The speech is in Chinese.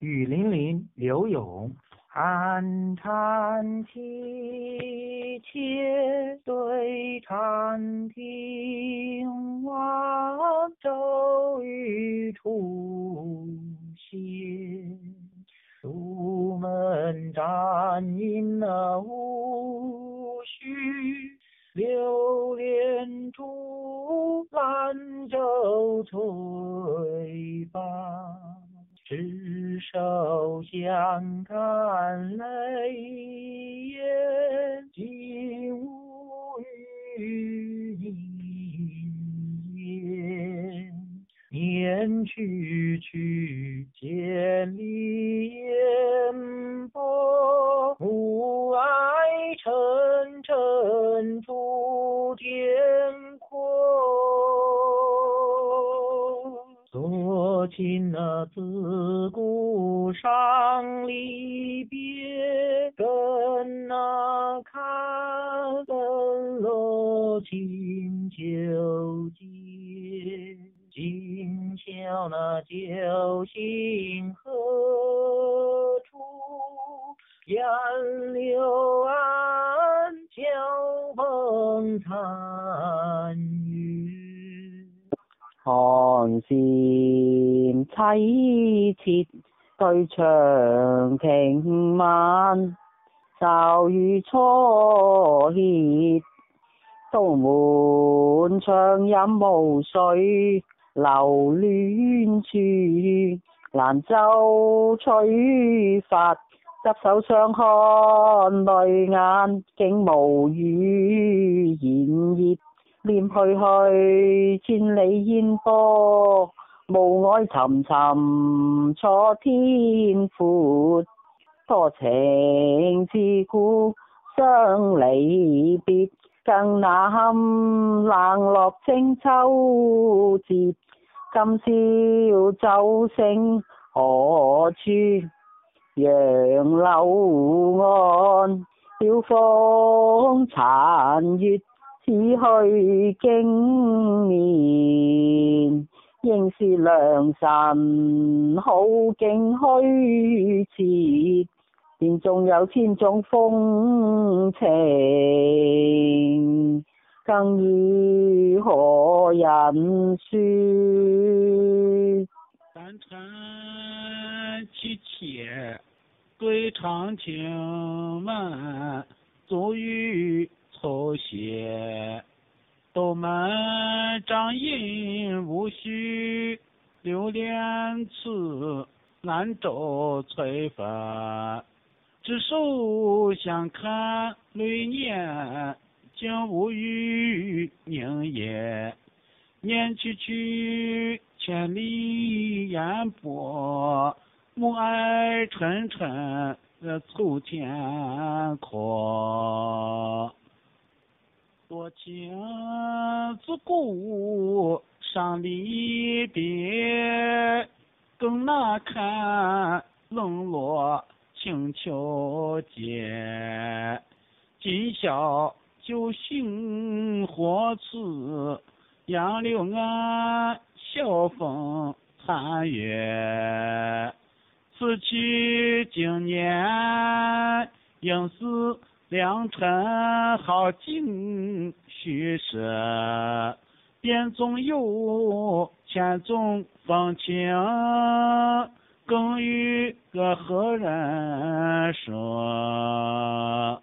雨霖铃，柳永。寒蝉凄切对长亭，晚骤雨初歇。朱门战影无绪，流连珠兰舟吹罢。手相看泪眼，竟无语凝噎。念去去，千里烟多情那自古伤离别，更那看分落清秋节。今宵那酒醒何处？杨柳岸，晓风残。寒凄切对长亭晚，骤雨初歇，都满窗饮雾水，留恋处，兰舟吹发，执手相看泪眼，竟无语言热。念去去，千里烟波，雾霭沉沉，楚天阔。多情自古伤离别，更那堪冷落清秋节。今宵酒醒何处？杨柳岸，晓风残月。此去经年，应是良辰好景虚设，便纵有千种风情，更与何人说？山川凄切，对长亭晚，足雨。流连此兰舟催发。执手相看泪眼，竟无语凝噎。念去去，千里烟波，暮霭沉沉楚天阔。多情自古伤离别，看冷落清秋节。今宵酒醒何处？杨柳岸，晓风残月。此去经年，应是。良辰好景虚设，便纵有千种风情，更与个何人说？